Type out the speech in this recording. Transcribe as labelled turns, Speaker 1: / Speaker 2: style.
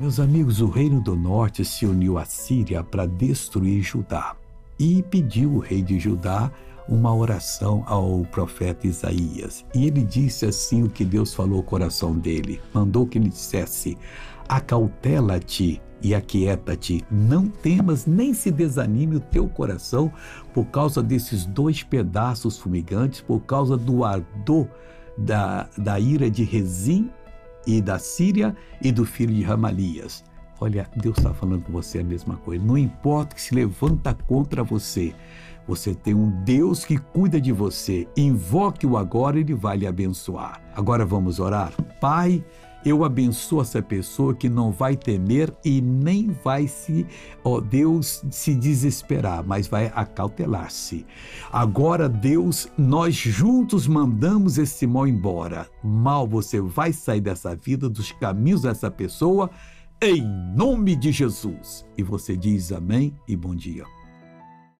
Speaker 1: Meus amigos, o reino do norte se uniu à Síria para destruir Judá e pediu o rei de Judá uma oração ao profeta Isaías. E ele disse assim o que Deus falou ao coração dele. Mandou que ele dissesse: Acautela-te e aquieta-te, não temas nem se desanime o teu coração por causa desses dois pedaços fumigantes, por causa do ardor da, da ira de Rezim e da Síria e do filho de Ramalias. Olha, Deus está falando com você a mesma coisa. Não importa que se levanta contra você, você tem um Deus que cuida de você. Invoque-o agora, ele vai lhe abençoar. Agora vamos orar. Pai, eu abençoo essa pessoa que não vai temer e nem vai se, ó Deus, se desesperar, mas vai acautelar-se. Agora, Deus, nós juntos mandamos esse mal embora. Mal você vai sair dessa vida, dos caminhos dessa pessoa, em nome de Jesus. E você diz amém e bom dia.